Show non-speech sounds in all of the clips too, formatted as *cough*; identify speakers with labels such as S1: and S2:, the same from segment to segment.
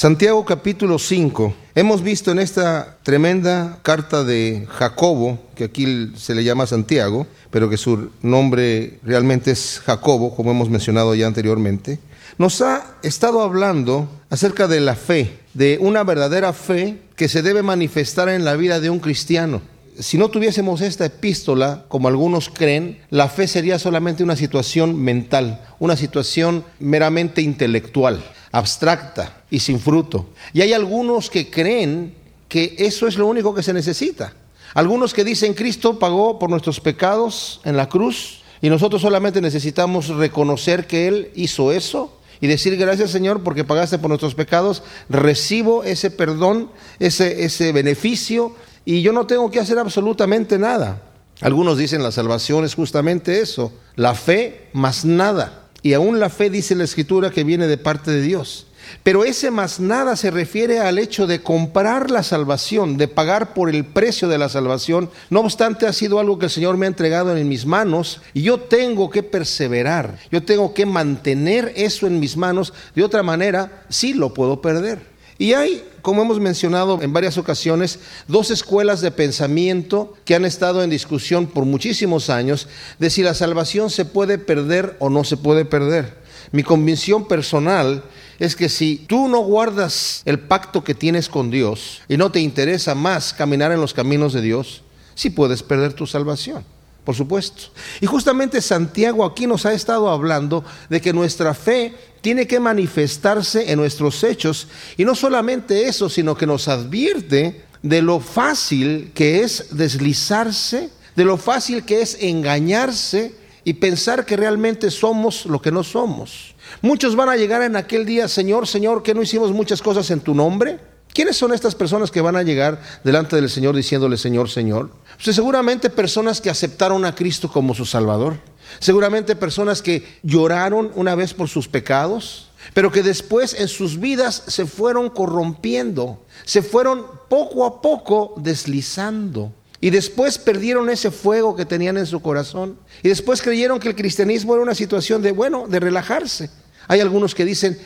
S1: Santiago capítulo 5. Hemos visto en esta tremenda carta de Jacobo, que aquí se le llama Santiago, pero que su nombre realmente es Jacobo, como hemos mencionado ya anteriormente, nos ha estado hablando acerca de la fe, de una verdadera fe que se debe manifestar en la vida de un cristiano. Si no tuviésemos esta epístola, como algunos creen, la fe sería solamente una situación mental, una situación meramente intelectual abstracta y sin fruto. Y hay algunos que creen que eso es lo único que se necesita. Algunos que dicen Cristo pagó por nuestros pecados en la cruz y nosotros solamente necesitamos reconocer que Él hizo eso y decir gracias Señor porque pagaste por nuestros pecados, recibo ese perdón, ese, ese beneficio y yo no tengo que hacer absolutamente nada. Algunos dicen la salvación es justamente eso, la fe más nada. Y aún la fe dice la escritura que viene de parte de Dios. Pero ese más nada se refiere al hecho de comprar la salvación, de pagar por el precio de la salvación. No obstante, ha sido algo que el Señor me ha entregado en mis manos y yo tengo que perseverar, yo tengo que mantener eso en mis manos. De otra manera, sí lo puedo perder. Y hay, como hemos mencionado en varias ocasiones, dos escuelas de pensamiento que han estado en discusión por muchísimos años de si la salvación se puede perder o no se puede perder. Mi convicción personal es que si tú no guardas el pacto que tienes con Dios y no te interesa más caminar en los caminos de Dios, sí puedes perder tu salvación por supuesto. Y justamente Santiago aquí nos ha estado hablando de que nuestra fe tiene que manifestarse en nuestros hechos. Y no solamente eso, sino que nos advierte de lo fácil que es deslizarse, de lo fácil que es engañarse y pensar que realmente somos lo que no somos. Muchos van a llegar en aquel día, Señor, Señor, que no hicimos muchas cosas en tu nombre. ¿Quiénes son estas personas que van a llegar delante del Señor diciéndole Señor, Señor? Pues seguramente personas que aceptaron a Cristo como su Salvador. Seguramente personas que lloraron una vez por sus pecados, pero que después en sus vidas se fueron corrompiendo, se fueron poco a poco deslizando. Y después perdieron ese fuego que tenían en su corazón. Y después creyeron que el cristianismo era una situación de, bueno, de relajarse. Hay algunos que dicen,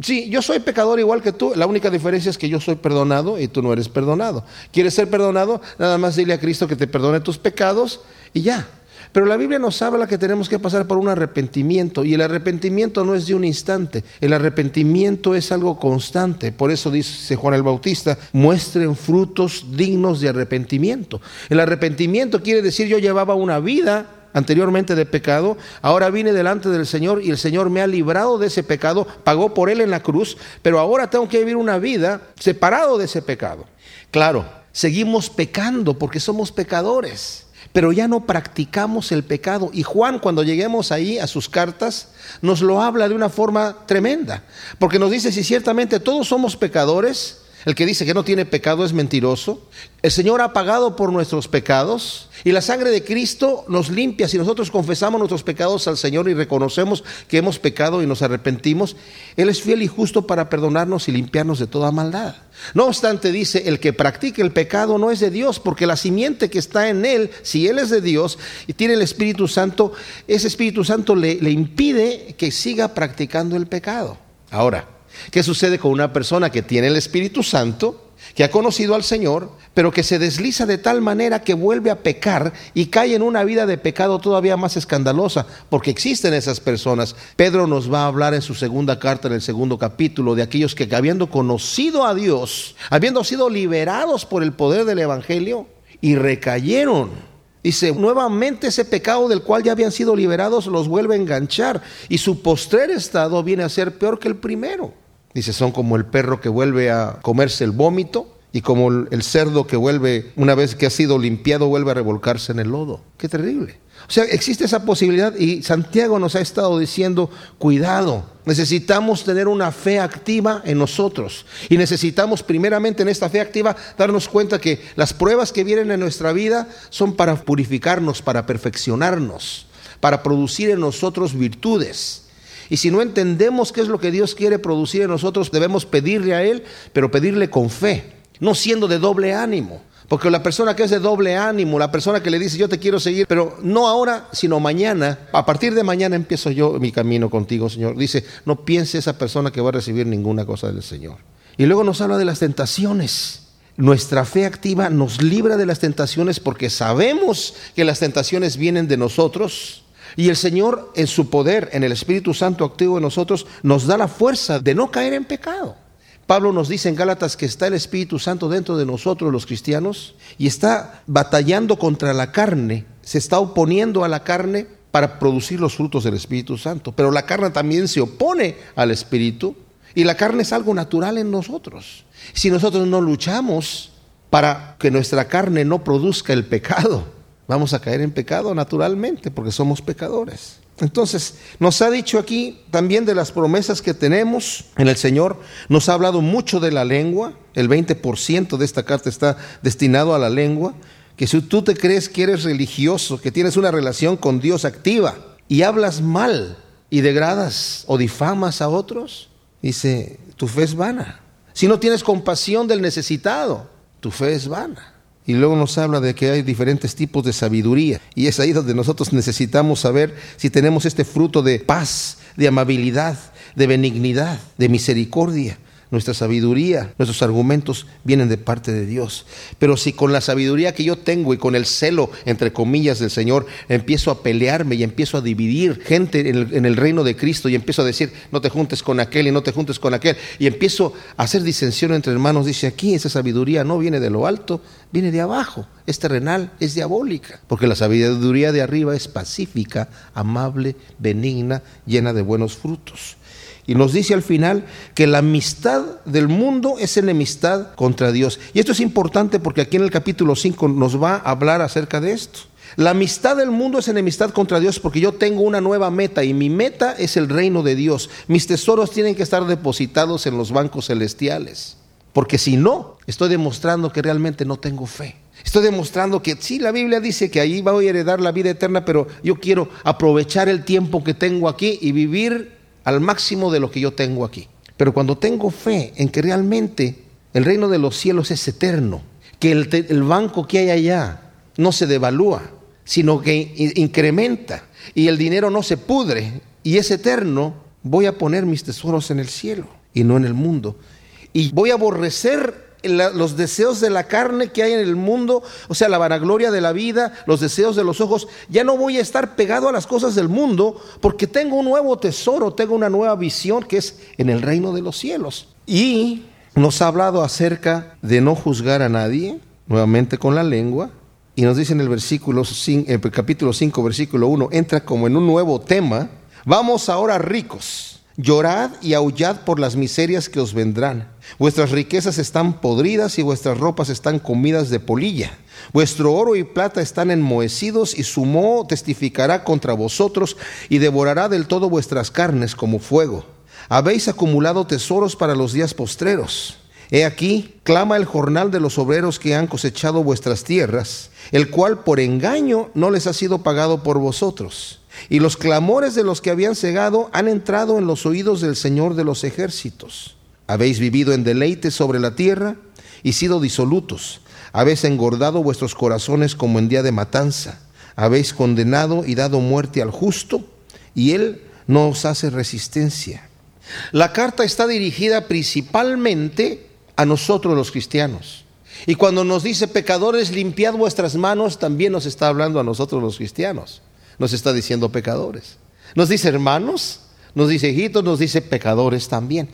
S1: sí, yo soy pecador igual que tú, la única diferencia es que yo soy perdonado y tú no eres perdonado. ¿Quieres ser perdonado? Nada más dile a Cristo que te perdone tus pecados y ya. Pero la Biblia nos habla que tenemos que pasar por un arrepentimiento y el arrepentimiento no es de un instante, el arrepentimiento es algo constante. Por eso dice Juan el Bautista, muestren frutos dignos de arrepentimiento. El arrepentimiento quiere decir yo llevaba una vida anteriormente de pecado, ahora vine delante del Señor y el Señor me ha librado de ese pecado, pagó por él en la cruz, pero ahora tengo que vivir una vida separado de ese pecado. Claro, seguimos pecando porque somos pecadores, pero ya no practicamos el pecado. Y Juan, cuando lleguemos ahí a sus cartas, nos lo habla de una forma tremenda, porque nos dice si ciertamente todos somos pecadores, el que dice que no tiene pecado es mentiroso. El Señor ha pagado por nuestros pecados y la sangre de Cristo nos limpia. Si nosotros confesamos nuestros pecados al Señor y reconocemos que hemos pecado y nos arrepentimos, Él es fiel y justo para perdonarnos y limpiarnos de toda maldad. No obstante, dice, el que practique el pecado no es de Dios, porque la simiente que está en Él, si Él es de Dios y tiene el Espíritu Santo, ese Espíritu Santo le, le impide que siga practicando el pecado. Ahora, ¿Qué sucede con una persona que tiene el Espíritu Santo, que ha conocido al Señor, pero que se desliza de tal manera que vuelve a pecar y cae en una vida de pecado todavía más escandalosa? Porque existen esas personas. Pedro nos va a hablar en su segunda carta, en el segundo capítulo, de aquellos que habiendo conocido a Dios, habiendo sido liberados por el poder del Evangelio, y recayeron. Dice, nuevamente ese pecado del cual ya habían sido liberados los vuelve a enganchar y su postrer estado viene a ser peor que el primero. Dice, son como el perro que vuelve a comerse el vómito y como el cerdo que vuelve, una vez que ha sido limpiado, vuelve a revolcarse en el lodo. Qué terrible. O sea, existe esa posibilidad y Santiago nos ha estado diciendo, cuidado, necesitamos tener una fe activa en nosotros y necesitamos primeramente en esta fe activa darnos cuenta que las pruebas que vienen en nuestra vida son para purificarnos, para perfeccionarnos, para producir en nosotros virtudes. Y si no entendemos qué es lo que Dios quiere producir en nosotros, debemos pedirle a Él, pero pedirle con fe, no siendo de doble ánimo. Porque la persona que es de doble ánimo, la persona que le dice yo te quiero seguir, pero no ahora, sino mañana, a partir de mañana empiezo yo mi camino contigo, Señor. Dice, no piense esa persona que va a recibir ninguna cosa del Señor. Y luego nos habla de las tentaciones. Nuestra fe activa nos libra de las tentaciones porque sabemos que las tentaciones vienen de nosotros. Y el Señor, en su poder, en el Espíritu Santo activo en nosotros, nos da la fuerza de no caer en pecado. Pablo nos dice en Gálatas que está el Espíritu Santo dentro de nosotros los cristianos y está batallando contra la carne, se está oponiendo a la carne para producir los frutos del Espíritu Santo. Pero la carne también se opone al Espíritu y la carne es algo natural en nosotros. Si nosotros no luchamos para que nuestra carne no produzca el pecado, vamos a caer en pecado naturalmente porque somos pecadores. Entonces, nos ha dicho aquí también de las promesas que tenemos en el Señor. Nos ha hablado mucho de la lengua. El 20% de esta carta está destinado a la lengua. Que si tú te crees que eres religioso, que tienes una relación con Dios activa y hablas mal y degradas o difamas a otros, dice, tu fe es vana. Si no tienes compasión del necesitado, tu fe es vana. Y luego nos habla de que hay diferentes tipos de sabiduría. Y es ahí donde nosotros necesitamos saber si tenemos este fruto de paz, de amabilidad, de benignidad, de misericordia nuestra sabiduría, nuestros argumentos vienen de parte de Dios. Pero si con la sabiduría que yo tengo y con el celo, entre comillas, del Señor, empiezo a pelearme y empiezo a dividir gente en el, reino de Cristo y empiezo a decir, no te juntes con aquel y no te juntes con aquel, y empiezo a hacer disensión entre hermanos, dice aquí, esa sabiduría no viene de lo alto, viene de abajo, es terrenal, es diabólica, porque la sabiduría de arriba es pacífica, amable, benigna, llena de buenos frutos. Y nos dice al final que la amistad del mundo es enemistad contra Dios. Y esto es importante porque aquí en el capítulo 5 nos va a hablar acerca de esto. La amistad del mundo es enemistad contra Dios porque yo tengo una nueva meta y mi meta es el reino de Dios. Mis tesoros tienen que estar depositados en los bancos celestiales. Porque si no, estoy demostrando que realmente no tengo fe. Estoy demostrando que sí, la Biblia dice que ahí voy a heredar la vida eterna, pero yo quiero aprovechar el tiempo que tengo aquí y vivir al máximo de lo que yo tengo aquí. Pero cuando tengo fe en que realmente el reino de los cielos es eterno, que el, banco que hay allá no se devalúa, sino que incrementa y el dinero no se pudre y es eterno, voy a poner mis tesoros en el cielo y no en el mundo. Y voy a aborrecer los deseos de la carne que hay en el mundo, o sea, la vanagloria de la vida, los deseos de los ojos, ya no voy a estar pegado a las cosas del mundo porque tengo un nuevo tesoro, tengo una nueva visión que es en el reino de los cielos. Y nos ha hablado acerca de no juzgar a nadie, nuevamente con la lengua, y nos dice en el versículo el capítulo 5, versículo 1, entra como en un nuevo tema, vamos ahora ricos Llorad y aullad por las miserias que os vendrán. Vuestras riquezas están podridas y vuestras ropas están comidas de polilla. Vuestro oro y plata están enmohecidos y su moho testificará contra vosotros y devorará del todo vuestras carnes como fuego. Habéis acumulado tesoros para los días postreros. He aquí, clama el jornal de los obreros que han cosechado vuestras tierras, el cual por engaño no les ha sido pagado por vosotros. Y los clamores de los que habían cegado han entrado en los oídos del Señor de los ejércitos. Habéis vivido en deleite sobre la tierra y sido disolutos. Habéis engordado vuestros corazones como en día de matanza. Habéis condenado y dado muerte al justo y él no os hace resistencia. La carta está dirigida principalmente a nosotros los cristianos. Y cuando nos dice pecadores, limpiad vuestras manos, también nos está hablando a nosotros los cristianos nos está diciendo pecadores. Nos dice hermanos, nos dice hijitos, nos dice pecadores también.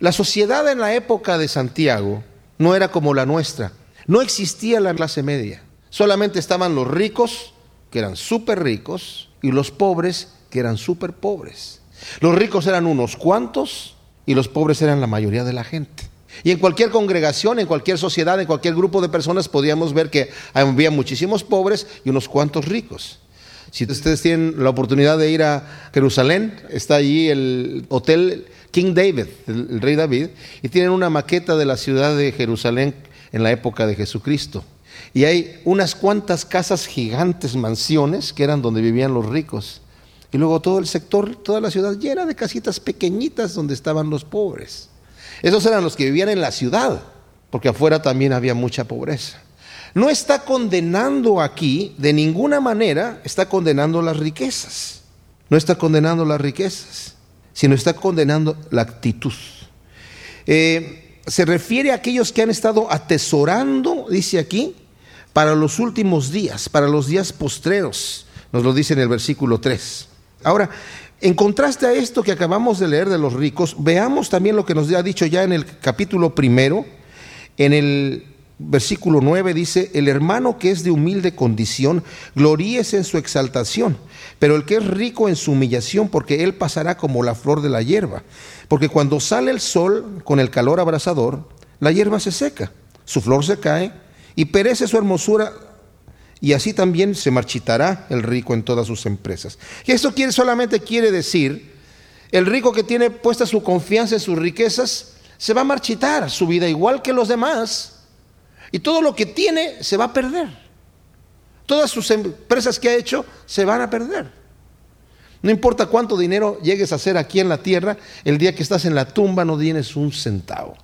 S1: La sociedad en la época de Santiago no era como la nuestra. No existía la clase media. Solamente estaban los ricos, que eran súper ricos, y los pobres, que eran súper pobres. Los ricos eran unos cuantos y los pobres eran la mayoría de la gente. Y en cualquier congregación, en cualquier sociedad, en cualquier grupo de personas podíamos ver que había muchísimos pobres y unos cuantos ricos. Si ustedes tienen la oportunidad de ir a Jerusalén, está allí el Hotel King David, el, rey David, y tienen una maqueta de la ciudad de Jerusalén en la época de Jesucristo. Y hay unas cuantas casas gigantes, mansiones, que eran donde vivían los ricos. Y luego todo el sector, toda la ciudad llena de casitas pequeñitas donde estaban los pobres. Esos eran los que vivían en la ciudad, porque afuera también había mucha pobreza no está condenando aquí, de ninguna manera, está condenando las riquezas. No está condenando las riquezas, sino está condenando la actitud. Eh, se refiere a aquellos que han estado atesorando, dice aquí, para los últimos días, para los días postreros. Nos lo dice en el versículo 3. Ahora, en contraste a esto que acabamos de leer de los ricos, veamos también lo que nos ha dicho ya en el capítulo primero, en el versículo 9 dice, el hermano que es de humilde condición, gloríese en su exaltación, pero el que es rico en su humillación, porque él pasará como la flor de la hierba. Porque cuando sale el sol con el calor abrasador, la hierba se seca, su flor se cae y perece su hermosura y así también se marchitará el rico en todas sus empresas. Y esto quiere, solamente quiere decir, el rico que tiene puesta su confianza en sus riquezas, se va a marchitar su vida igual que los demás, y todo lo que tiene se va a perder. Todas sus empresas que ha hecho se van a perder. No importa cuánto dinero llegues a hacer aquí en la tierra, el día que estás en la tumba no tienes un centavo.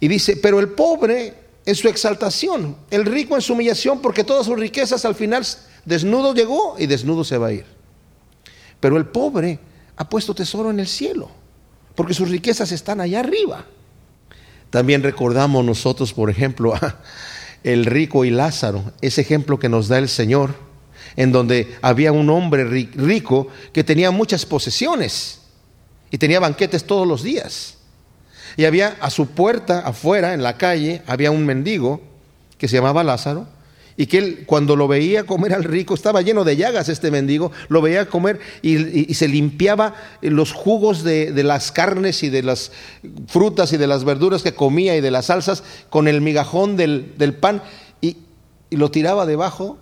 S1: Y dice, pero el pobre en su exaltación, el rico en su humillación, porque todas sus riquezas al final desnudo llegó y desnudo se va a ir. Pero el pobre ha puesto tesoro en el cielo, porque sus riquezas están allá arriba. También recordamos nosotros, por ejemplo, a el rico y Lázaro, ese ejemplo que nos da el Señor, en donde había un hombre rico que tenía muchas posesiones y tenía banquetes todos los días. Y había a su puerta, afuera, en la calle, había un mendigo que se llamaba Lázaro, y que él cuando lo veía comer al rico, estaba lleno de llagas este mendigo, lo veía comer y, se limpiaba los jugos de, las carnes y de las frutas y de las verduras que comía y de las salsas con el migajón del, pan y, y lo tiraba debajo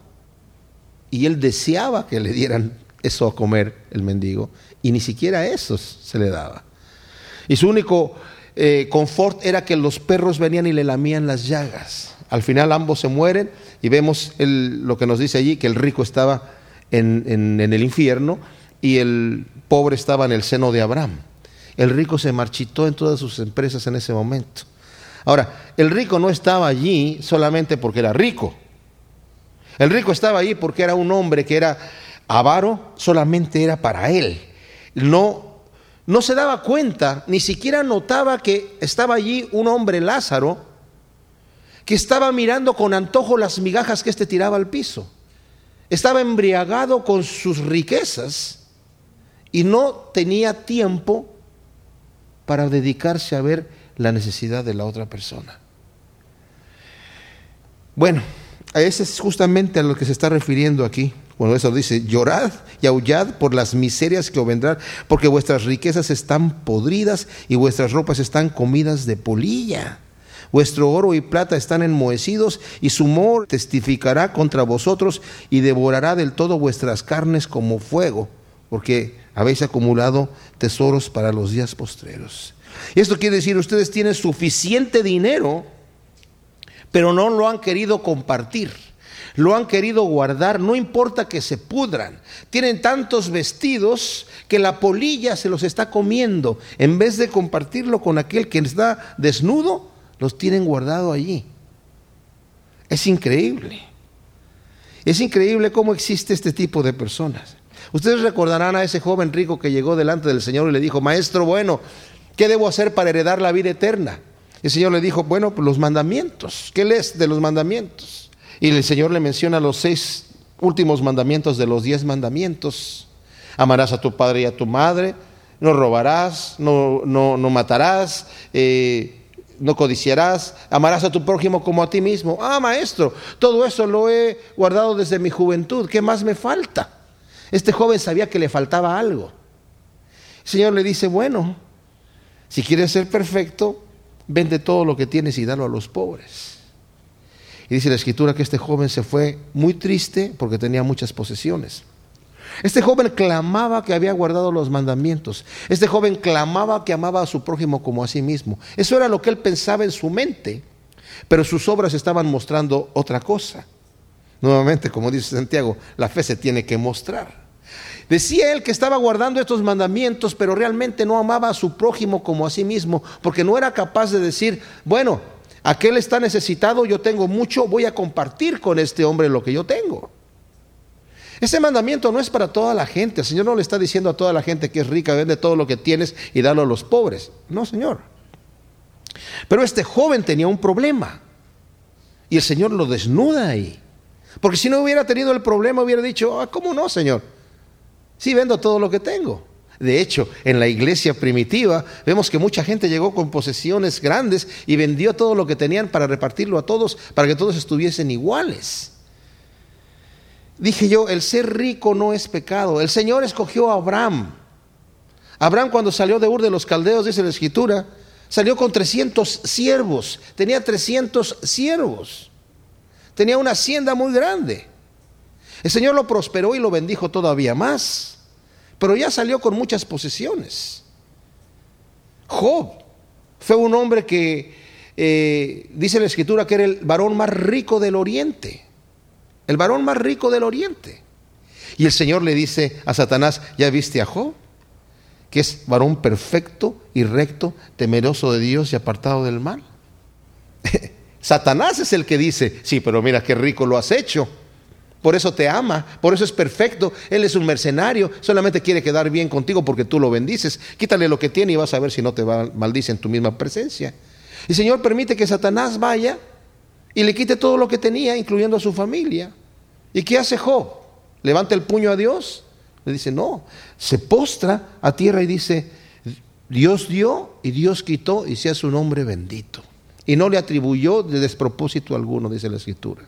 S1: y él deseaba que le dieran eso a comer el mendigo y ni siquiera eso se le daba. Y su único eh, confort era que los perros venían y le lamían las llagas. Al final ambos se mueren y vemos lo que nos dice allí, que el rico estaba en, en el infierno y el pobre estaba en el seno de Abraham. El rico se marchitó en todas sus empresas en ese momento. Ahora, el rico no estaba allí solamente porque era rico. El rico estaba allí porque era un hombre que era avaro, solamente era para él. No no se daba cuenta, ni siquiera notaba que estaba allí un hombre Lázaro que estaba mirando con antojo las migajas que éste tiraba al piso. Estaba embriagado con sus riquezas y no tenía tiempo para dedicarse a ver la necesidad de la otra persona. Bueno, a ese es justamente a lo que se está refiriendo aquí. Cuando eso dice, llorad y aullad por las miserias que os vendrán, porque vuestras riquezas están podridas y vuestras ropas están comidas de polilla. Vuestro oro y plata están enmohecidos y su mor testificará contra vosotros y devorará del todo vuestras carnes como fuego, porque habéis acumulado tesoros para los días postreros. Esto quiere decir, ustedes tienen suficiente dinero, pero no lo han querido compartir lo han querido guardar, no importa que se pudran. Tienen tantos vestidos que la polilla se los está comiendo. En vez de compartirlo con aquel que está desnudo, los tienen guardado allí. Es increíble. Es increíble cómo existe este tipo de personas. Ustedes recordarán a ese joven rico que llegó delante del Señor y le dijo, Maestro bueno, ¿qué debo hacer para heredar la vida eterna? El Señor le dijo, bueno, pues los mandamientos. ¿Qué lees de los mandamientos? Y el Señor le menciona los seis últimos mandamientos de los diez mandamientos. Amarás a tu padre y a tu madre, no robarás, no, no, no matarás, eh, no codiciarás, amarás a tu prójimo como a ti mismo. Ah, maestro, todo eso lo he guardado desde mi juventud, ¿qué más me falta? Este joven sabía que le faltaba algo. El Señor le dice, bueno, si quieres ser perfecto, vende todo lo que tienes y dalo a los pobres. Y dice la escritura que este joven se fue muy triste porque tenía muchas posesiones. Este joven clamaba que había guardado los mandamientos. Este joven clamaba que amaba a su prójimo como a sí mismo. Eso era lo que él pensaba en su mente, pero sus obras estaban mostrando otra cosa. Nuevamente, como dice Santiago, la fe se tiene que mostrar. Decía él que estaba guardando estos mandamientos, pero realmente no amaba a su prójimo como a sí mismo, porque no era capaz de decir, bueno, Aquel está necesitado, yo tengo mucho, voy a compartir con este hombre lo que yo tengo. Ese mandamiento no es para toda la gente. El Señor no le está diciendo a toda la gente que es rica, vende todo lo que tienes y dalo a los pobres. No, Señor. Pero este joven tenía un problema y el Señor lo desnuda ahí. Porque si no hubiera tenido el problema, hubiera dicho, ah, ¿cómo no, Señor? Sí, vendo todo lo que tengo. De hecho, en la iglesia primitiva vemos que mucha gente llegó con posesiones grandes y vendió todo lo que tenían para repartirlo a todos, para que todos estuviesen iguales. Dije yo, el ser rico no es pecado. El Señor escogió a Abraham. Abraham cuando salió de Ur de los Caldeos, dice la Escritura, salió con 300 siervos. Tenía 300 siervos. Tenía una hacienda muy grande. El Señor lo prosperó y lo bendijo todavía más, pero ya salió con muchas posesiones. Job fue un hombre que eh, dice la escritura que era el varón más rico del oriente, el varón más rico del oriente. Y el Señor le dice a Satanás, ¿ya viste a Job? Que es varón perfecto y recto, temeroso de Dios y apartado del mal. *laughs* Satanás es el que dice, sí, pero mira qué rico lo has hecho. Por eso te ama, por eso es perfecto. Él es un mercenario, solamente quiere quedar bien contigo porque tú lo bendices. Quítale lo que tiene y vas a ver si no te maldice en tu misma presencia. Y Señor permite que Satanás vaya y le quite todo lo que tenía, incluyendo a su familia. ¿Y qué hace Job? ¿Levanta el puño a Dios? Le dice, no, se postra a tierra y dice, Dios dio y Dios quitó y sea su nombre bendito. Y no le atribuyó de despropósito alguno, dice la escritura.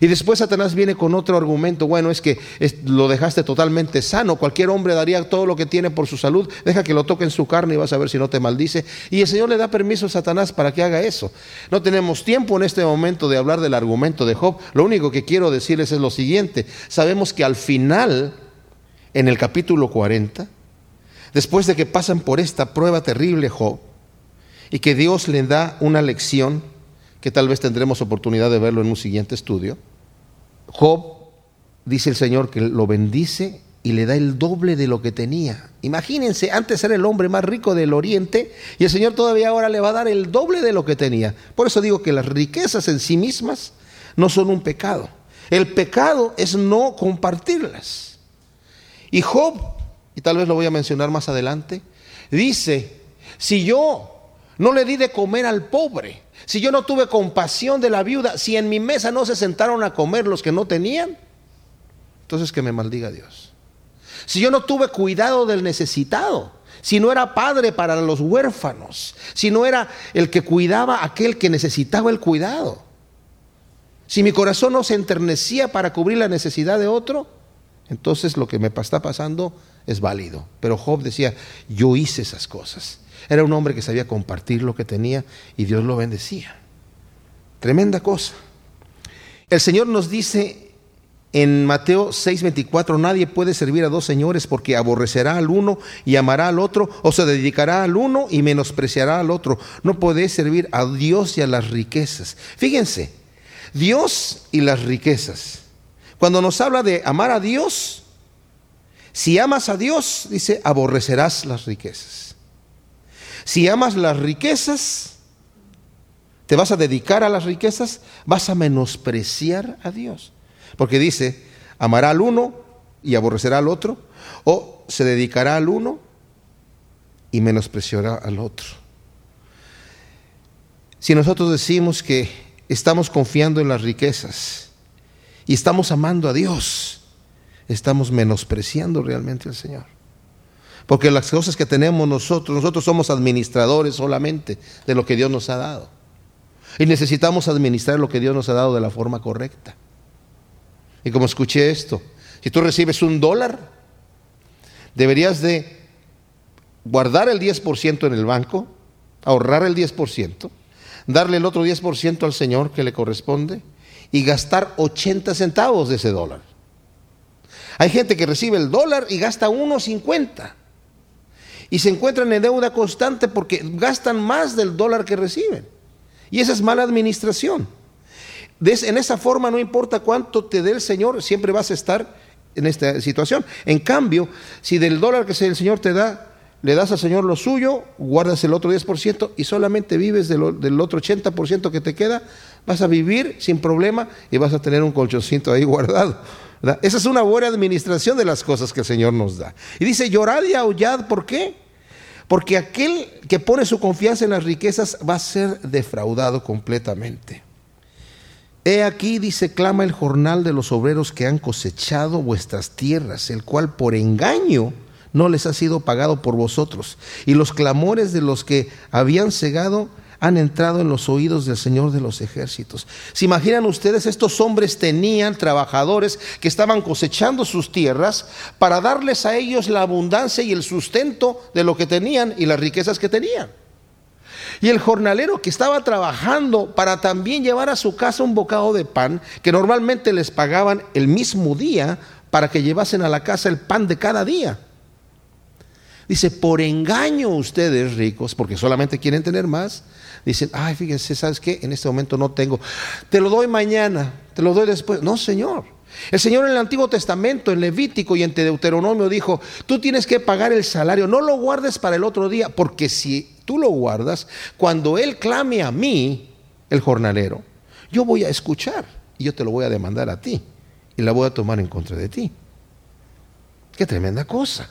S1: Y después Satanás viene con otro argumento, bueno, es que lo dejaste totalmente sano, cualquier hombre daría todo lo que tiene por su salud, deja que lo toque en su carne y vas a ver si no te maldice. Y el Señor le da permiso a Satanás para que haga eso. No tenemos tiempo en este momento de hablar del argumento de Job, lo único que quiero decirles es lo siguiente, sabemos que al final, en el capítulo 40, después de que pasan por esta prueba terrible Job, y que Dios le da una lección, que tal vez tendremos oportunidad de verlo en un siguiente estudio. Job, dice el Señor, que lo bendice y le da el doble de lo que tenía. Imagínense, antes era el hombre más rico del oriente y el Señor todavía ahora le va a dar el doble de lo que tenía. Por eso digo que las riquezas en sí mismas no son un pecado. El pecado es no compartirlas. Y Job, y tal vez lo voy a mencionar más adelante, dice, si yo no le di de comer al pobre. Si yo no tuve compasión de la viuda, si en mi mesa no se sentaron a comer los que no tenían, entonces que me maldiga Dios. Si yo no tuve cuidado del necesitado, si no era padre para los huérfanos, si no era el que cuidaba aquel que necesitaba el cuidado, si mi corazón no se enternecía para cubrir la necesidad de otro, entonces lo que me está pasando es válido. Pero Job decía, yo hice esas cosas. Era un hombre que sabía compartir lo que tenía y Dios lo bendecía. Tremenda cosa. El Señor nos dice en Mateo 6:24, nadie puede servir a dos señores porque aborrecerá al uno y amará al otro, o se dedicará al uno y menospreciará al otro. No podéis servir a Dios y a las riquezas. Fíjense, Dios y las riquezas. Cuando nos habla de amar a Dios, si amas a Dios, dice, aborrecerás las riquezas. Si amas las riquezas, te vas a dedicar a las riquezas, vas a menospreciar a Dios. Porque dice, amará al uno y aborrecerá al otro, o se dedicará al uno y menospreciará al otro. Si nosotros decimos que estamos confiando en las riquezas y estamos amando a Dios, estamos menospreciando realmente al Señor. Porque las cosas que tenemos nosotros, nosotros somos administradores solamente de lo que Dios nos ha dado. Y necesitamos administrar lo que Dios nos ha dado de la forma correcta. Y como escuché esto, si tú recibes un dólar, deberías de guardar el 10% en el banco, ahorrar el 10%, darle el otro 10% al Señor que le corresponde y gastar 80 centavos de ese dólar. Hay gente que recibe el dólar y gasta 1.50 y se encuentran en deuda constante porque gastan más del dólar que reciben. Y esa es mala administración. En esa forma no importa cuánto te dé el Señor, siempre vas a estar en esta situación. En cambio, si del dólar que el Señor te da, le das al Señor lo suyo, guardas el otro 10% y solamente vives del, otro 80% que te queda, vas a vivir sin problema y vas a tener un colchoncito ahí guardado. Esa es una buena administración de las cosas que el Señor nos da. Y dice, llorad y aullad, ¿por qué? Porque aquel que pone su confianza en las riquezas va a ser defraudado completamente. He aquí, dice, clama el jornal de los obreros que han cosechado vuestras tierras, el cual por engaño no les ha sido pagado por vosotros. Y los clamores de los que habían cegado han entrado en los oídos del Señor de los ejércitos. ¿Se imaginan ustedes? Estos hombres tenían trabajadores que estaban cosechando sus tierras para darles a ellos la abundancia y el sustento de lo que tenían y las riquezas que tenían. Y el jornalero que estaba trabajando para también llevar a su casa un bocado de pan, que normalmente les pagaban el mismo día para que llevasen a la casa el pan de cada día. Dice, por engaño ustedes ricos, porque solamente quieren tener más, dicen, ay, fíjense, ¿sabes qué? En este momento no tengo. Te lo doy mañana, te lo doy después. No, Señor. El Señor en el Antiguo Testamento, en Levítico y en Deuteronomio dijo, tú tienes que pagar el salario, no lo guardes para el otro día, porque si tú lo guardas, cuando Él clame a mí, el jornalero, yo voy a escuchar y yo te lo voy a demandar a ti y la voy a tomar en contra de ti. Qué tremenda cosa.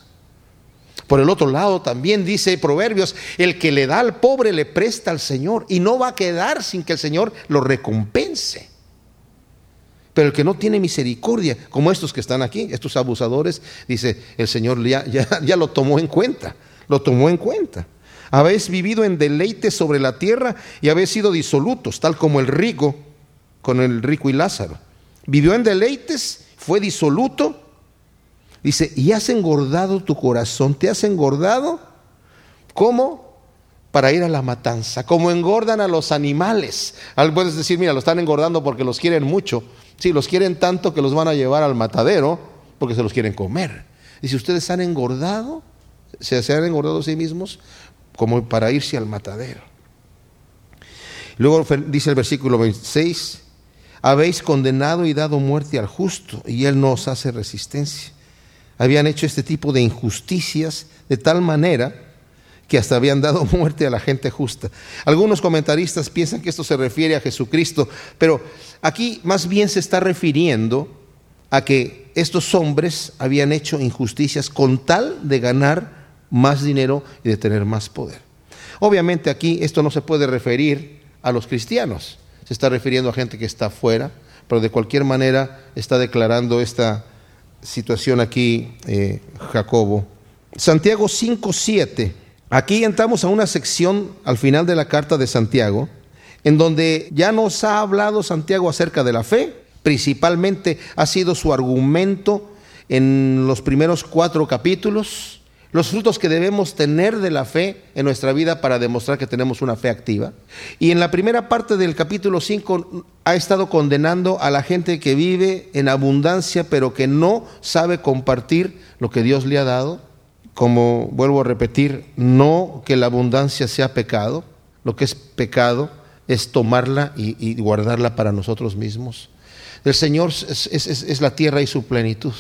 S1: Por el otro lado también dice Proverbios, el que le da al pobre le presta al Señor y no va a quedar sin que el Señor lo recompense. Pero el que no tiene misericordia, como estos que están aquí, estos abusadores, dice, el Señor ya, ya, lo tomó en cuenta, lo tomó en cuenta. Habéis vivido en deleite sobre la tierra y habéis sido disolutos, tal como el rico con el rico y Lázaro. Vivió en deleites, fue disoluto Dice, y has engordado tu corazón, te has engordado, ¿cómo? Para ir a la matanza, como engordan a los animales. Puedes decir, mira, lo están engordando porque los quieren mucho. Sí, los quieren tanto que los van a llevar al matadero porque se los quieren comer. Dice, ustedes han engordado, se, se han engordado a sí mismos como para irse al matadero. Luego dice el versículo 26, habéis condenado y dado muerte al justo y él no os hace resistencia habían hecho este tipo de injusticias de tal manera que hasta habían dado *laughs* muerte a la gente justa. Algunos comentaristas piensan que esto se refiere a Jesucristo, pero aquí más bien se está refiriendo a que estos hombres habían hecho injusticias con tal de ganar más dinero y de tener más poder. Obviamente aquí esto no se puede referir a los cristianos, se está refiriendo a gente que está afuera, pero de cualquier manera está declarando esta situación aquí, eh, Jacobo. Santiago 5.7. Aquí entramos a una sección al final de la carta de Santiago, en donde ya nos ha hablado Santiago acerca de la fe, principalmente ha sido su argumento en los primeros cuatro capítulos, los frutos que debemos tener de la fe en nuestra vida para demostrar que tenemos una fe activa. Y en la primera parte del capítulo 5 ha estado condenando a la gente que vive en abundancia pero que no sabe compartir lo que Dios le ha dado. Como vuelvo a repetir, no que la abundancia sea pecado, lo que es pecado es tomarla y, guardarla para nosotros mismos. El Señor es la tierra y su plenitud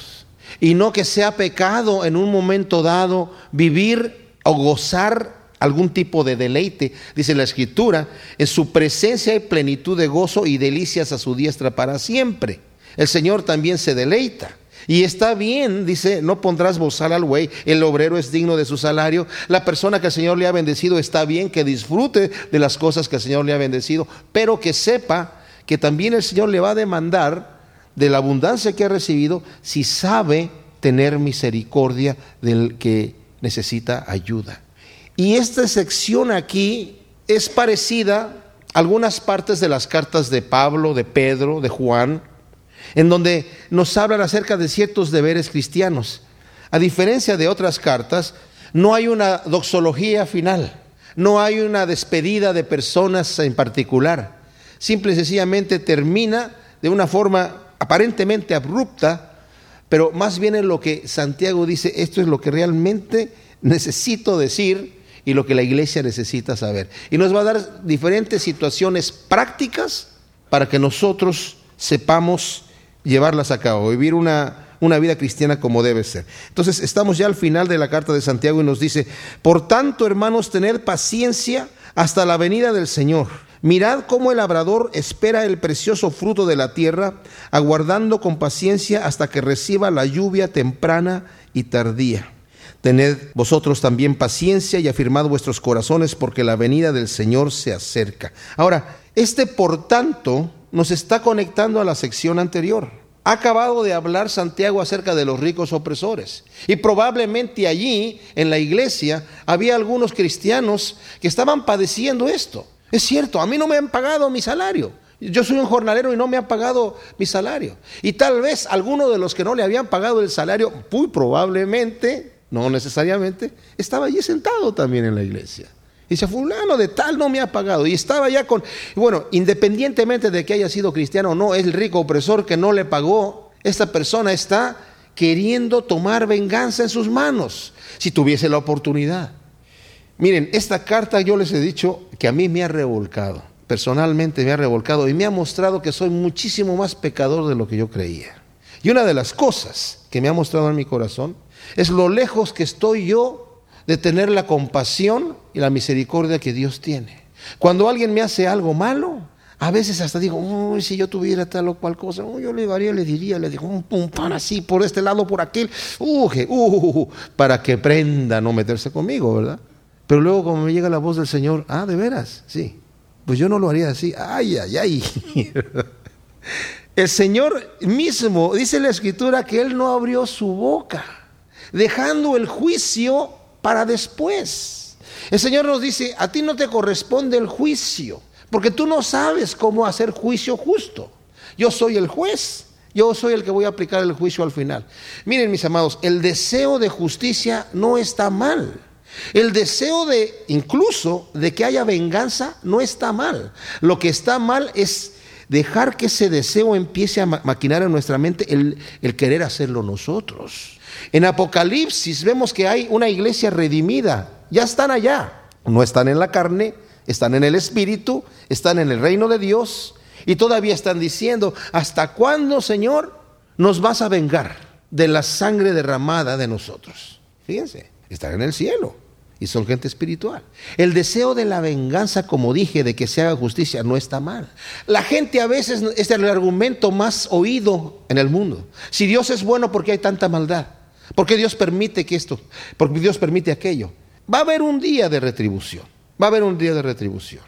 S1: y no que sea pecado en un momento dado vivir o gozar algún tipo de deleite, dice la escritura, en su presencia hay plenitud de gozo y delicias a su diestra para siempre. El Señor también se deleita. Y está bien, dice, no pondrás bozal al buey, el obrero es digno de su salario. La persona que el Señor le ha bendecido está bien que disfrute de las cosas que el Señor le ha bendecido, pero que sepa que también el Señor le va a demandar de la abundancia que ha recibido si sabe tener misericordia del que necesita ayuda. Y esta sección aquí es parecida a algunas partes de las cartas de Pablo, de Pedro, de Juan, en donde nos hablan acerca de ciertos deberes cristianos. A diferencia de otras cartas, no hay una doxología final, no hay una despedida de personas en particular. Simple y sencillamente termina de una forma aparentemente abrupta, pero más bien en lo que Santiago dice, esto es lo que realmente necesito decir y lo que la iglesia necesita saber. Y nos va a dar diferentes situaciones prácticas para que nosotros sepamos llevarlas a cabo, vivir una, una vida cristiana como debe ser. Entonces estamos ya al final de la carta de Santiago y nos dice, por tanto hermanos, tened paciencia hasta la venida del Señor. Mirad cómo el labrador espera el precioso fruto de la tierra, aguardando con paciencia hasta que reciba la lluvia temprana y tardía. Tened vosotros también paciencia y afirmad vuestros corazones porque la venida del Señor se acerca. Ahora, este por tanto nos está conectando a la sección anterior. Ha acabado de hablar Santiago acerca de los ricos opresores. Y probablemente allí, en la iglesia, había algunos cristianos que estaban padeciendo esto. Es cierto, a mí no me han pagado mi salario. Yo soy un jornalero y no me han pagado mi salario. Y tal vez alguno de los que no le habían pagado el salario, muy probablemente, no necesariamente, estaba allí sentado también en la iglesia. Y dice, fulano de tal no me ha pagado. Y estaba ya con, bueno, independientemente de que haya sido cristiano o no, es el rico opresor que no le pagó. Esta persona está queriendo tomar venganza en sus manos, si tuviese la oportunidad. Miren, esta carta yo les he dicho que a mí me ha revolcado, personalmente me ha revolcado y me ha mostrado que soy muchísimo más pecador de lo que yo creía. Y una de las cosas que me ha mostrado en mi corazón es lo lejos que estoy yo de tener la compasión y la misericordia que Dios tiene. Cuando alguien me hace algo malo, a veces hasta digo, si yo tuviera tal o cual cosa, yo le daría, le diría, le digo, un, pan así, por este lado, por aquel, para que prenda no meterse conmigo, ¿verdad? Pero luego como me llega la voz del Señor, ah, de veras, sí, pues yo no lo haría así, ay, ay, ay. *laughs* El Señor mismo, dice la Escritura, que Él no abrió su boca, dejando el juicio para después. El Señor nos dice, a ti no te corresponde el juicio, porque tú no sabes cómo hacer juicio justo. Yo soy el juez, yo soy el que voy a aplicar el juicio al final. Miren mis amados, el deseo de justicia no está mal. El deseo de, incluso, de que haya venganza no está mal. Lo que está mal es dejar que ese deseo empiece a maquinar en nuestra mente el, el querer hacerlo nosotros. En Apocalipsis vemos que hay una iglesia redimida. Ya están allá. No están en la carne, están en el Espíritu, están en el reino de Dios. Y todavía están diciendo, ¿hasta cuándo, Señor, nos vas a vengar de la sangre derramada de nosotros? Fíjense, están en el cielo y son gente espiritual. El deseo de la venganza, como dije, de que se haga justicia, no está mal. La gente a veces es el argumento más oído en el mundo. Si Dios es bueno, ¿por qué hay tanta maldad? ¿Por qué Dios permite que esto? Porque Dios permite aquello. Va a haber un día de retribución. Va a haber un día de retribución.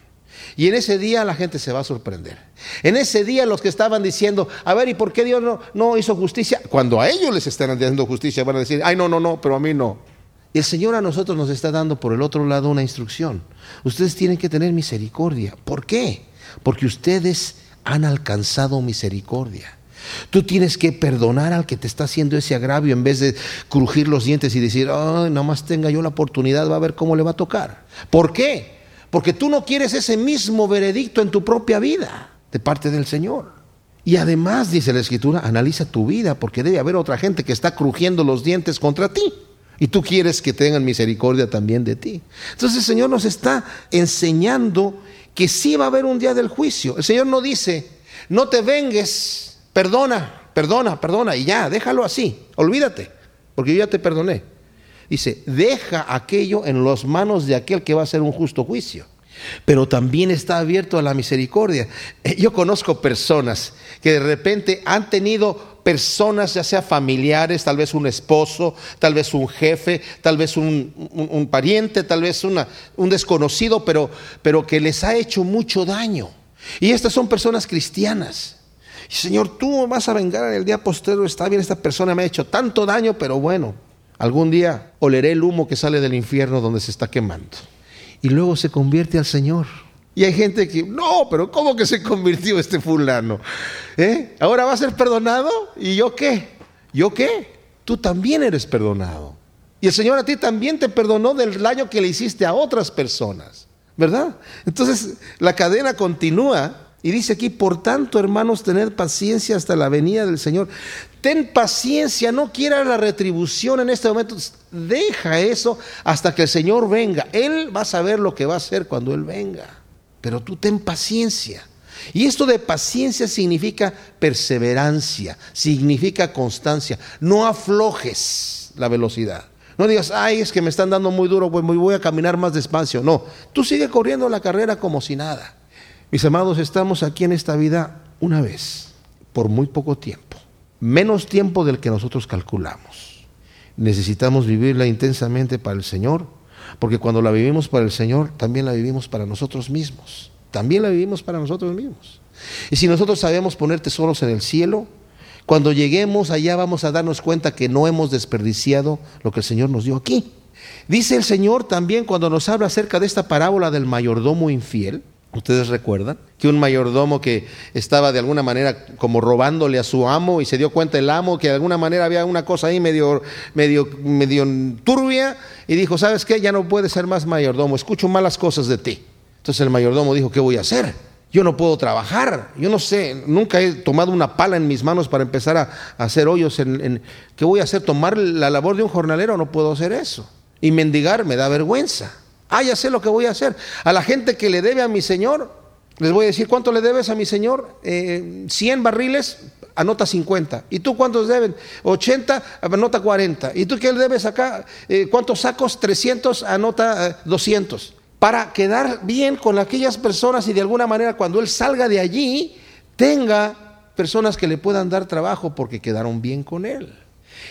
S1: Y en ese día la gente se va a sorprender. En ese día los que estaban diciendo, a ver, ¿y por qué Dios no, hizo justicia? Cuando a ellos les están dando justicia, van a decir, ay, no, no, no, pero a mí no. El Señor a nosotros nos está dando por el otro lado una instrucción. Ustedes tienen que tener misericordia. ¿Por qué? Porque ustedes han alcanzado misericordia. Tú tienes que perdonar al que te está haciendo ese agravio en vez de crujir los dientes y decir, ay, nada más tenga yo la oportunidad, va a ver cómo le va a tocar. ¿Por qué? Porque tú no quieres ese mismo veredicto en tu propia vida de parte del Señor. Y además, dice la Escritura, analiza tu vida porque debe haber otra gente que está crujiendo los dientes contra ti. Y tú quieres que tengan misericordia también de ti. Entonces el Señor nos está enseñando que sí va a haber un día del juicio. El Señor no dice, no te vengues perdona, perdona, perdona, y ya, déjalo así, olvídate, porque yo ya te perdoné. Dice, deja aquello en las manos de aquel que va a hacer un justo juicio. Pero también está abierto a la misericordia. Eh, yo conozco personas que de repente han tenido personas, ya sea familiares, tal vez un esposo, tal vez un jefe, tal vez un, pariente, tal vez una, un desconocido, pero, pero que les ha hecho mucho daño. Y estas son personas cristianas. Señor, tú vas a vengar en el día posterior. Está bien, esta persona me ha hecho tanto daño, pero bueno, algún día oleré el humo que sale del infierno donde se está quemando. Y luego se convierte al Señor. Y hay gente que, no, pero ¿cómo que se convirtió este fulano? ¿Eh? ¿Ahora va a ser perdonado? ¿Y yo qué? ¿Yo qué? Tú también eres perdonado. Y el Señor a ti también te perdonó del daño que le hiciste a otras personas. ¿Verdad? Entonces la cadena continúa y dice aquí, por tanto, hermanos, tened paciencia hasta la venida del Señor. Ten paciencia, no quieras la retribución en este momento. Deja eso hasta que el Señor venga. Él va a saber lo que va a hacer cuando Él venga. Pero tú ten paciencia. Y esto de paciencia significa perseverancia, significa constancia. No aflojes la velocidad. No digas, ay, es que me están dando muy duro, pues voy a caminar más despacio. No, tú sigue corriendo la carrera como si nada. Mis amados, estamos aquí en esta vida una vez, por muy poco tiempo, menos tiempo del que nosotros calculamos. necesitamos vivirla intensamente para el Señor, porque cuando la vivimos para el Señor, también la vivimos para nosotros mismos. También la vivimos para nosotros mismos. Y si nosotros sabemos poner tesoros en el cielo, cuando lleguemos allá vamos a darnos cuenta que no hemos desperdiciado lo que el Señor nos dio aquí. Dice el Señor también cuando nos habla acerca de esta parábola del mayordomo infiel, Ustedes recuerdan que un mayordomo que estaba de alguna manera como robándole a su amo y se dio cuenta el amo que de alguna manera había una cosa ahí medio, medio, medio turbia y dijo, ¿sabes qué? Ya no puedes ser más mayordomo, escucho malas cosas de ti. Entonces el mayordomo dijo, ¿qué voy a hacer? Yo no puedo trabajar, yo no sé, nunca he tomado una pala en mis manos para empezar a, hacer hoyos. En, ¿Qué voy a hacer? ¿Tomar la labor de un jornalero? No puedo hacer eso. Y mendigar me da vergüenza. Ah, ya sé lo que voy a hacer. A la gente que le debe a mi Señor, les voy a decir, ¿cuánto le debes a mi Señor? Eh, 100 barriles, anota 50. ¿Y tú cuántos deben? 80, anota 40. ¿Y tú qué le debes acá? Eh, ¿Cuántos sacos? 300, anota 200. Eh, Para quedar bien con aquellas personas y de alguna manera cuando Él salga de allí, tenga personas que le puedan dar trabajo porque quedaron bien con Él.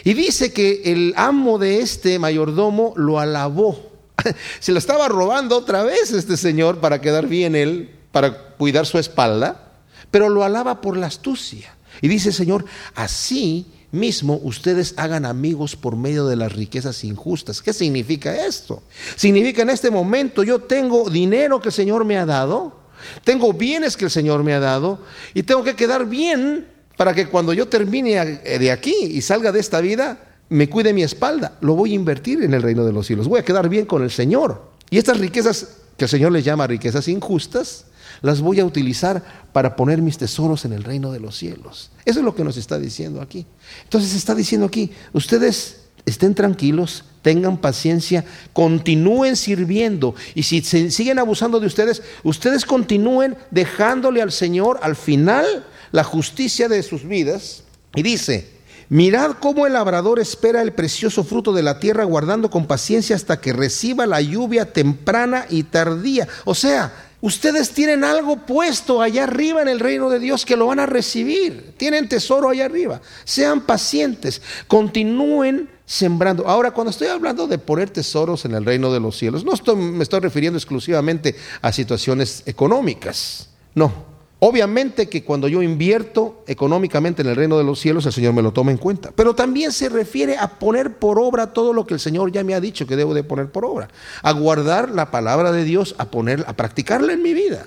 S1: Y dice que el amo de este mayordomo lo alabó. *laughs* Se lo estaba robando otra vez este señor para quedar bien él, para cuidar su espalda, pero lo alaba por la astucia. Y dice, Señor, así mismo ustedes hagan amigos por medio de las riquezas injustas. ¿Qué significa esto? Significa en este momento yo tengo dinero que el Señor me ha dado, tengo bienes que el Señor me ha dado y tengo que quedar bien para que cuando yo termine de aquí y salga de esta vida, me cuide mi espalda, lo voy a invertir en el reino de los cielos, voy a quedar bien con el Señor. Y estas riquezas que el Señor les llama riquezas injustas, las voy a utilizar para poner mis tesoros en el reino de los cielos. Eso es lo que nos está diciendo aquí. Entonces está diciendo aquí, ustedes estén tranquilos, tengan paciencia, continúen sirviendo. Y si siguen abusando de ustedes, ustedes continúen dejándole al Señor al final la justicia de sus vidas. Y dice, Mirad cómo el labrador espera el precioso fruto de la tierra guardando con paciencia hasta que reciba la lluvia temprana y tardía. O sea, ustedes tienen algo puesto allá arriba en el reino de Dios que lo van a recibir. Tienen tesoro allá arriba. Sean pacientes, continúen sembrando. Ahora, cuando estoy hablando de poner tesoros en el reino de los cielos, no me estoy refiriendo exclusivamente a situaciones económicas. No, Obviamente que cuando yo invierto económicamente en el reino de los cielos, el Señor me lo toma en cuenta. Pero también se refiere a poner por obra todo lo que el Señor ya me ha dicho que debo de poner por obra. A guardar la palabra de Dios, a poner, a practicarla en mi vida.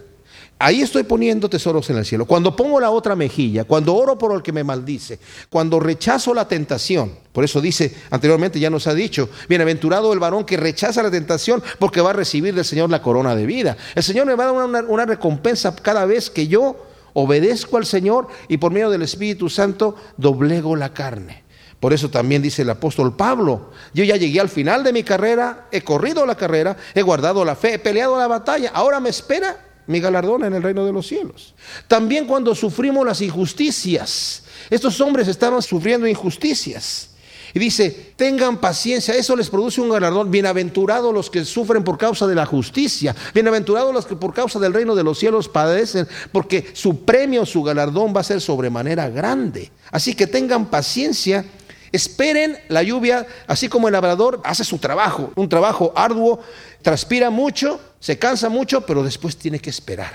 S1: Ahí estoy poniendo tesoros en el cielo. Cuando pongo la otra mejilla, cuando oro por el que me maldice, cuando rechazo la tentación, por eso dice anteriormente, ya nos ha dicho, bienaventurado el varón que rechaza la tentación porque va a recibir del Señor la corona de vida. El Señor me va a dar una, una recompensa cada vez que yo obedezco al Señor y por medio del Espíritu Santo doblego la carne. Por eso también dice el apóstol Pablo, yo ya llegué al final de mi carrera, he corrido la carrera, he guardado la fe, he peleado la batalla, ahora me espera mi galardón en el reino de los cielos. También cuando sufrimos las injusticias, estos hombres estaban sufriendo injusticias. Y dice, tengan paciencia, eso les produce un galardón. Bienaventurados los que sufren por causa de la justicia. Bienaventurados los que por causa del reino de los cielos padecen, porque su premio, su galardón va a ser sobremanera grande. Así que tengan paciencia, esperen la lluvia, así como el labrador hace su trabajo, un trabajo arduo, transpira mucho, se cansa mucho, pero después tiene que esperar.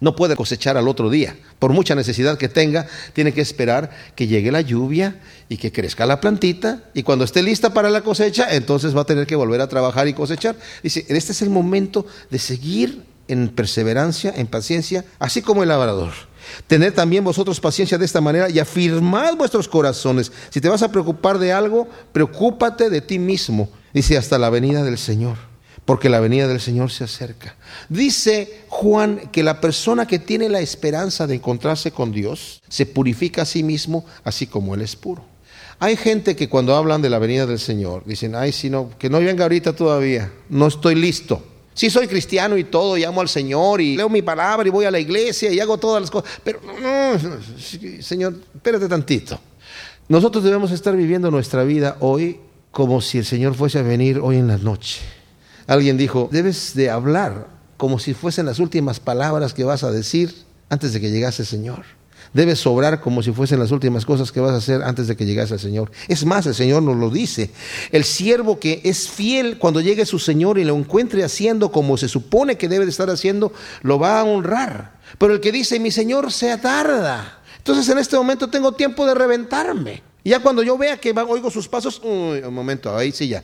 S1: No puede cosechar al otro día. Por mucha necesidad que tenga, tiene que esperar que llegue la lluvia y que crezca la plantita. Y cuando esté lista para la cosecha, entonces va a tener que volver a trabajar y cosechar. Dice, este es el momento de seguir en perseverancia, en paciencia, así como el labrador. Tened también vosotros paciencia de esta manera y afirmad vuestros corazones. Si te vas a preocupar de algo, preocúpate de ti mismo. Dice hasta la venida del Señor porque la venida del Señor se acerca. Dice Juan que la persona que tiene la esperanza de encontrarse con Dios se purifica a sí mismo, así como Él es puro. Hay gente que cuando hablan de la venida del Señor dicen, ay, si no, que no venga ahorita todavía, no estoy listo. Sí soy cristiano y todo, y amo al Señor y leo mi palabra y voy a la iglesia y hago todas las cosas, pero no, Señor, espérate tantito. Nosotros debemos estar viviendo nuestra vida hoy como si el Señor fuese a venir hoy en la noche. Alguien dijo, debes de hablar como si fuesen las últimas palabras que vas a decir antes de que llegase el Señor. Debes sobrar como si fuesen las últimas cosas que vas a hacer antes de que llegase al Señor. Es más, el Señor nos lo dice. El siervo que es fiel cuando llegue su Señor y lo encuentre haciendo como se supone que debe de estar haciendo, lo va a honrar. Pero el que dice, mi Señor se tarda. Entonces en este momento tengo tiempo de reventarme. Ya cuando yo vea que oigo sus pasos, un momento, ahí sí ya.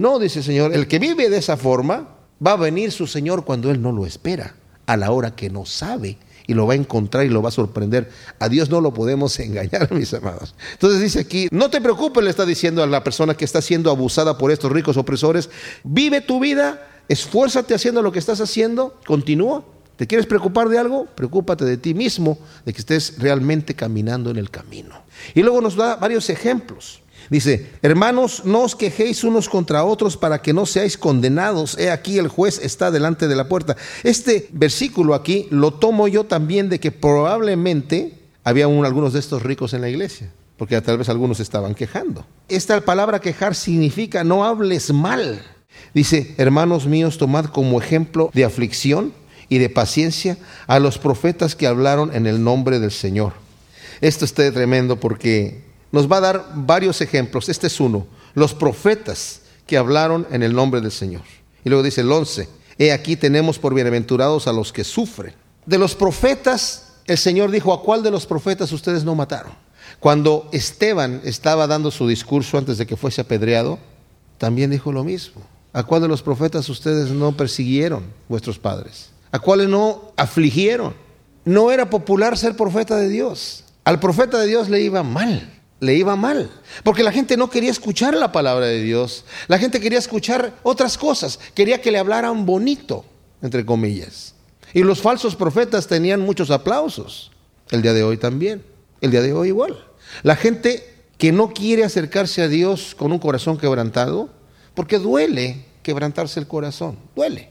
S1: No, dice el Señor, el que vive de esa forma, va a venir su Señor cuando Él no lo espera, a la hora que no sabe, y lo va a encontrar y lo va a sorprender. A Dios no lo podemos *laughs* engañar, mis amados. Entonces dice aquí, no te preocupes, le está diciendo a la persona que está siendo abusada por estos ricos opresores, vive tu vida, esfuérzate haciendo lo que estás haciendo, continúa. ¿Te quieres preocupar de algo? Preocúpate de ti mismo, de que estés realmente caminando en el camino. Y luego nos da varios ejemplos. Dice, hermanos, no os quejéis unos contra otros para que no seáis condenados. He aquí el juez está delante de la puerta. Este versículo aquí lo tomo yo también de que probablemente había algunos de estos ricos en la iglesia, porque tal vez algunos estaban quejando. Esta palabra quejar significa no hables mal. Dice, hermanos míos, tomad como ejemplo de aflicción y de paciencia a los profetas que hablaron en el nombre del Señor. Esto está tremendo porque nos va a dar varios ejemplos. Este es uno. Los profetas que hablaron en el nombre del Señor. Y luego dice el 11. He aquí tenemos por bienaventurados a los que sufren. De los profetas, el Señor dijo, ¿a cuál de los profetas ustedes no mataron? Cuando Esteban estaba dando su discurso antes de que fuese apedreado, también dijo lo mismo. ¿A cuál de los profetas ustedes no persiguieron vuestros padres? ¿A cuáles no afligieron? No era popular ser profeta de Dios. Al profeta de Dios le iba mal le iba mal, porque la gente no quería escuchar la palabra de Dios, la gente quería escuchar otras cosas, quería que le hablaran bonito, entre comillas. Y los falsos profetas tenían muchos aplausos, el día de hoy también, el día de hoy igual. La gente que no quiere acercarse a Dios con un corazón quebrantado, porque duele quebrantarse el corazón, duele.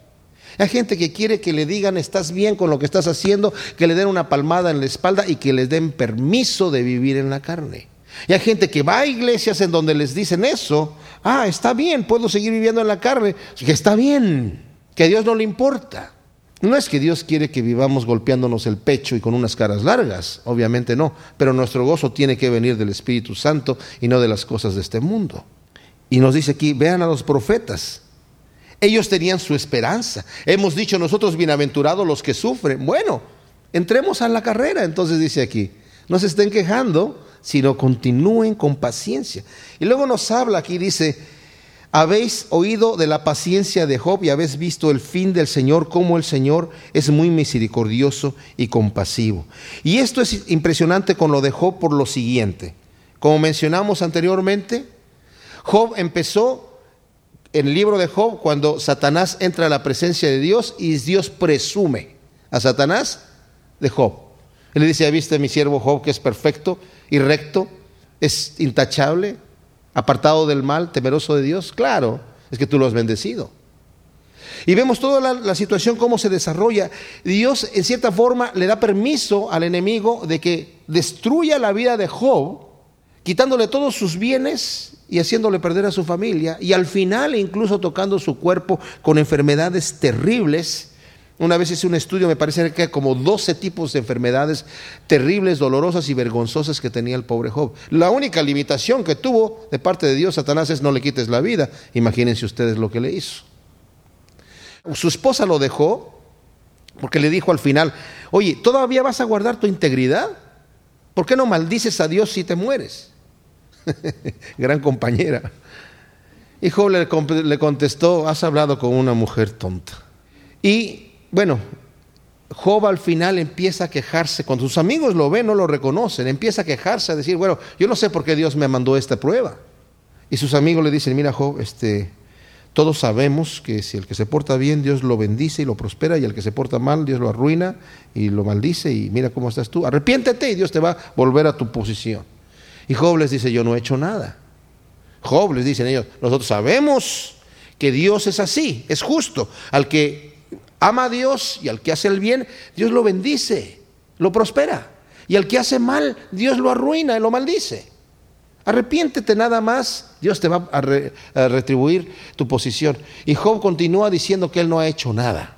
S1: Hay gente que quiere que le digan estás bien con lo que estás haciendo, que le den una palmada en la espalda y que les den permiso de vivir en la carne. Y hay gente que va a iglesias en donde les dicen eso. Ah, está bien, puedo seguir viviendo en la carne. Que está bien, que a Dios no le importa. No es que Dios quiere que vivamos golpeándonos el pecho y con unas caras largas, obviamente no, pero nuestro gozo tiene que venir del Espíritu Santo y no de las cosas de este mundo. Y nos dice aquí, vean a los profetas. Ellos tenían su esperanza. Hemos dicho nosotros bienaventurados los que sufren. Bueno, entremos a la carrera, entonces dice aquí. No se estén quejando, sino continúen con paciencia. Y luego nos habla aquí, dice, habéis oído de la paciencia de Job y habéis visto el fin del Señor, como el Señor es muy misericordioso y compasivo. Y esto es impresionante con lo de Job por lo siguiente. Como mencionamos anteriormente, Job empezó en el libro de Job cuando Satanás entra a la presencia de Dios y Dios presume a Satanás de Job. Él le dice, ¿viste mi siervo Job que es perfecto? y recto, es intachable, apartado del mal, temeroso de Dios? Claro, es que tú lo has bendecido. Y vemos toda la, situación, cómo se desarrolla. Dios, en cierta forma, le da permiso al enemigo de que destruya la vida de Job, quitándole todos sus bienes y haciéndole perder a su familia, y al final incluso tocando su cuerpo con enfermedades terribles una vez hice un estudio, me parece que como 12 tipos de enfermedades terribles, dolorosas y vergonzosas que tenía el pobre Job. La única limitación que tuvo de parte de Dios, Satanás, es no le quites la vida. Imagínense ustedes lo que le hizo. Su esposa lo dejó porque le dijo al final, oye, ¿todavía vas a guardar tu integridad? ¿Por qué no maldices a Dios si te mueres? *laughs* Gran compañera. Y Job le contestó, has hablado con una mujer tonta. Y bueno, Job al final empieza a quejarse, cuando sus amigos lo ven, no lo reconocen, empieza a quejarse, a decir, bueno, yo no sé por qué Dios me mandó esta prueba. Y sus amigos le dicen, mira Job, este, todos sabemos que si el que se porta bien, Dios lo bendice y lo prospera, y el que se porta mal, Dios lo arruina y lo maldice, y mira cómo estás tú. Arrepiéntete y Dios te va a volver a tu posición. Y Job les dice, yo no he hecho nada. Job les dicen ellos, nosotros sabemos que Dios es así, es justo. Al que ama a Dios y al que hace el bien, Dios lo bendice, lo prospera. Y al que hace mal, Dios lo arruina y lo maldice. Arrepiéntete nada más, Dios te va a, retribuir tu posición. Y Job continúa diciendo que él no ha hecho nada.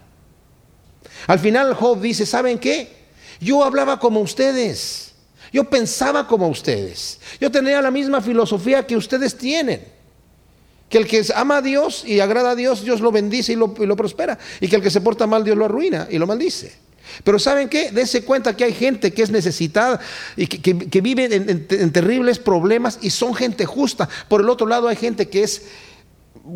S1: Al final Job dice, ¿saben qué?
S2: Yo hablaba como ustedes. Yo pensaba como ustedes. Yo tenía la misma filosofía que ustedes tienen. Que el que ama a Dios y agrada a Dios, Dios lo bendice y lo, prospera. Y que el que se porta mal, Dios lo arruina y lo maldice. Pero ¿saben qué? Dense cuenta que hay gente que es necesitada y que, vive en, terribles problemas y son gente justa. Por el otro lado hay gente que es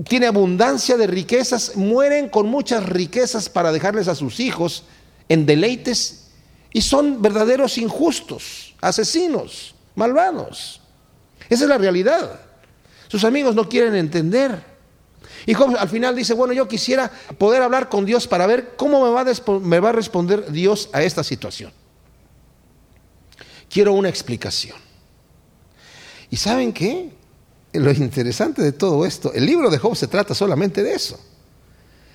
S2: tiene abundancia de riquezas, mueren con muchas riquezas para dejarles a sus hijos en deleites y son verdaderos injustos, asesinos, malvados. Esa es la realidad. Sus amigos no quieren entender. Y Job al final dice, bueno, yo quisiera poder hablar con Dios para ver cómo me va, a responder Dios a esta situación. Quiero una explicación. ¿Y saben qué? Lo interesante de todo esto, el libro de Job se trata solamente de eso.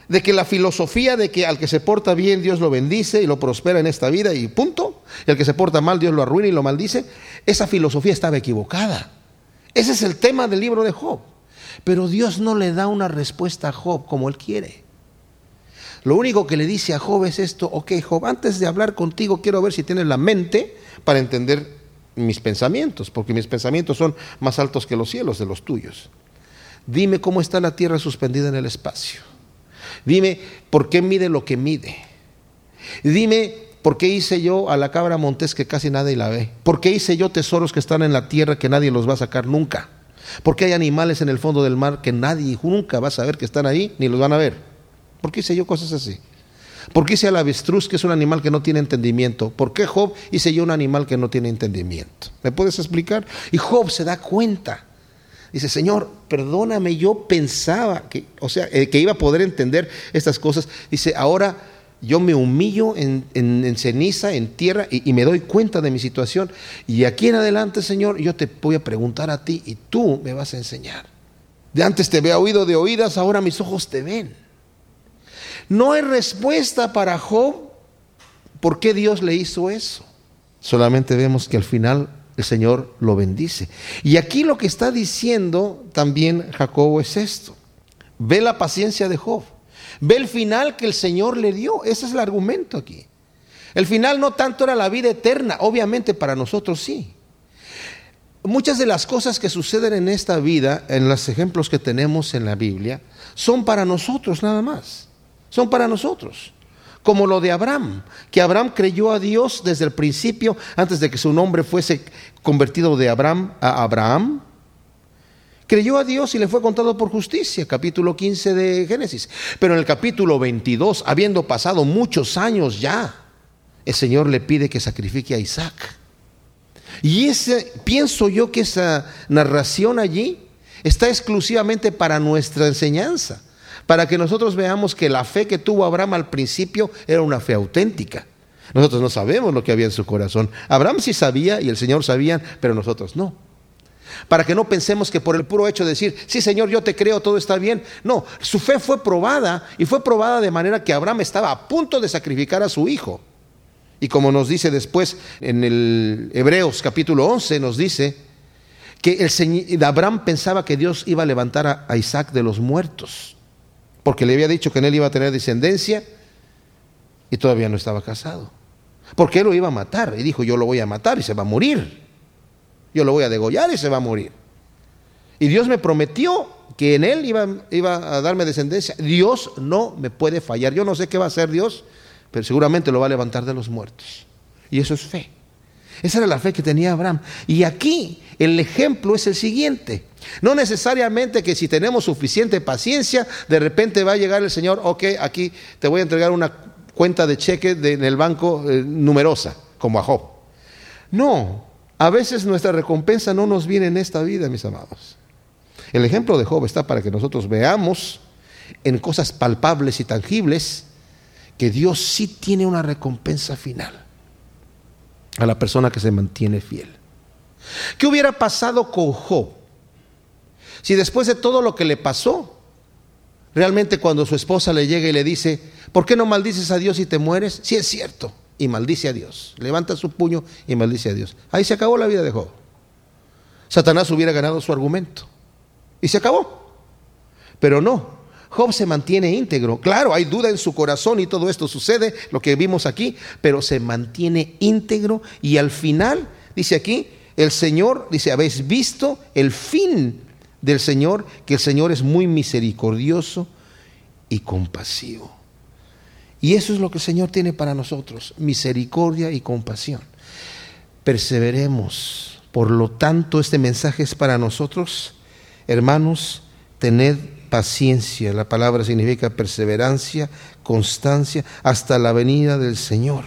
S2: De que la filosofía de que al que se porta bien Dios lo bendice y lo prospera en esta vida y punto, y al que se porta mal Dios lo arruina y lo maldice, esa filosofía estaba equivocada. Ese es el tema del libro de Job. Pero Dios no le da una respuesta a Job como él quiere. Lo único que le dice a Job es esto, ok Job, antes de hablar contigo quiero ver si tienes la mente para entender mis pensamientos, porque mis pensamientos son más altos que los cielos de los tuyos. Dime cómo está la tierra suspendida en el espacio. Dime por qué mide lo que mide. Dime por qué hice yo a la cabra montés que casi nadie la ve. ¿Por qué hice yo tesoros que están en la tierra que nadie los va a sacar nunca? Porque hay animales en el fondo del mar que nadie nunca va a saber que están ahí, ni los van a ver. ¿Por qué hice yo cosas así? ¿Por qué hice al avestruz, que es un animal que no tiene entendimiento? ¿Por qué Job hice yo un animal que no tiene entendimiento? ¿Me puedes explicar? Y Job se da cuenta. Dice, Señor, perdóname, yo pensaba que, o sea, eh, que iba a poder entender estas cosas. Dice, ahora yo me humillo en, ceniza, en tierra, y, me doy cuenta de mi situación. Y aquí en adelante, Señor, yo te voy a preguntar a ti y tú me vas a enseñar. De antes te había oído de oídas, ahora mis ojos te ven. No hay respuesta para Job por qué Dios le hizo eso. Solamente vemos que al final el Señor lo bendice. Y aquí lo que está diciendo también Jacobo es esto. Ve la paciencia de Job. Ve el final que el Señor le dio. Ese es el argumento aquí. El final no tanto era la vida eterna, obviamente para nosotros sí. Muchas de las cosas que suceden en esta vida, en los ejemplos que tenemos en la Biblia, son para nosotros nada más. Son para nosotros. Como lo de Abraham, que Abraham creyó a Dios desde el principio, antes de que su nombre fuese convertido de Abraham a Abraham, creyó a Dios y le fue contado por justicia, capítulo 15 de Génesis. Pero en el capítulo 22, habiendo pasado muchos años ya, el Señor le pide que sacrifique a Isaac. Y ese, pienso yo que esa narración allí está exclusivamente para nuestra enseñanza, para que nosotros veamos que la fe que tuvo Abraham al principio era una fe auténtica. Nosotros no sabemos lo que había en su corazón. Abraham sí sabía y el Señor sabía, pero nosotros no para que no pensemos que por el puro hecho de decir, sí Señor, yo te creo, todo está bien. No, su fe fue probada y fue probada de manera que Abraham estaba a punto de sacrificar a su hijo. Y como nos dice después en el Hebreos capítulo 11, nos dice que el Abraham pensaba que Dios iba a levantar a, a Isaac de los muertos, porque le había dicho que en él iba a tener descendencia y todavía no estaba casado. Porque él lo iba a matar y dijo, yo lo voy a matar y se va a morir. Yo lo voy a degollar y se va a morir. Y Dios me prometió que en él iba, iba, a darme descendencia. Dios no me puede fallar. Yo no sé qué va a hacer Dios, pero seguramente lo va a levantar de los muertos. Y eso es fe. Esa era la fe que tenía Abraham. Y aquí el ejemplo es el siguiente. No necesariamente que si tenemos suficiente paciencia, de repente va a llegar el Señor, ok, aquí te voy a entregar una cuenta de cheque en el banco eh, numerosa, como a Job. No, a veces nuestra recompensa no nos viene en esta vida, mis amados. El ejemplo de Job está para que nosotros veamos en cosas palpables y tangibles que Dios sí tiene una recompensa final a la persona que se mantiene fiel. ¿Qué hubiera pasado con Job si después de todo lo que le pasó, realmente cuando su esposa le llega y le dice, ¿por qué no maldices a Dios y te mueres? Si es cierto, y maldice a Dios. Levanta su puño y maldice a Dios. Ahí se acabó la vida de Job. Satanás hubiera ganado su argumento. Y se acabó. Pero no. Job se mantiene íntegro. Claro, hay duda en su corazón y todo esto sucede, lo que vimos aquí, pero se mantiene íntegro y al final, dice aquí, el Señor, dice, habéis visto el fin del Señor, que el Señor es muy misericordioso y compasivo. Y eso es lo que el Señor tiene para nosotros, misericordia y compasión. Perseveremos. Por lo tanto, este mensaje es para nosotros, hermanos, tened paciencia. La palabra significa perseverancia, constancia, hasta la venida del Señor.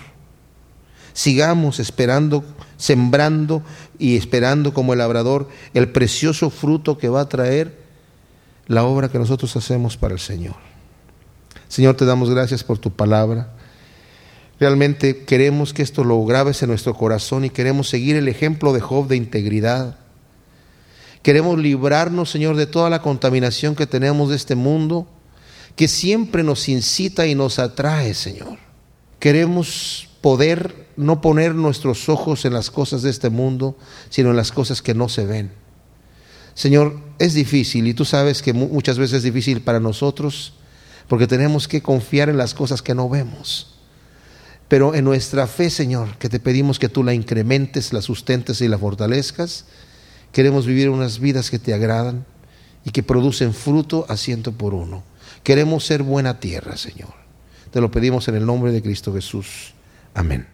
S2: Sigamos esperando, sembrando y esperando como el labrador el precioso fruto que va a traer la obra que nosotros hacemos para el Señor. Señor, te damos gracias por tu palabra. Realmente queremos que esto lo grabes en nuestro corazón y queremos seguir el ejemplo de Job de integridad. Queremos librarnos, Señor, de toda la contaminación que tenemos de este mundo, que siempre nos incita y nos atrae, Señor. Queremos poder no poner nuestros ojos en las cosas de este mundo, sino en las cosas que no se ven. Señor, es difícil y tú sabes que muchas veces es difícil para nosotros porque tenemos que confiar en las cosas que no vemos. Pero en nuestra fe, Señor, que te pedimos que tú la incrementes, la sustentes y la fortalezcas, queremos vivir unas vidas que te agradan y que producen fruto a ciento por uno. Queremos ser buena tierra, Señor. Te lo pedimos en el nombre de Cristo Jesús. Amén.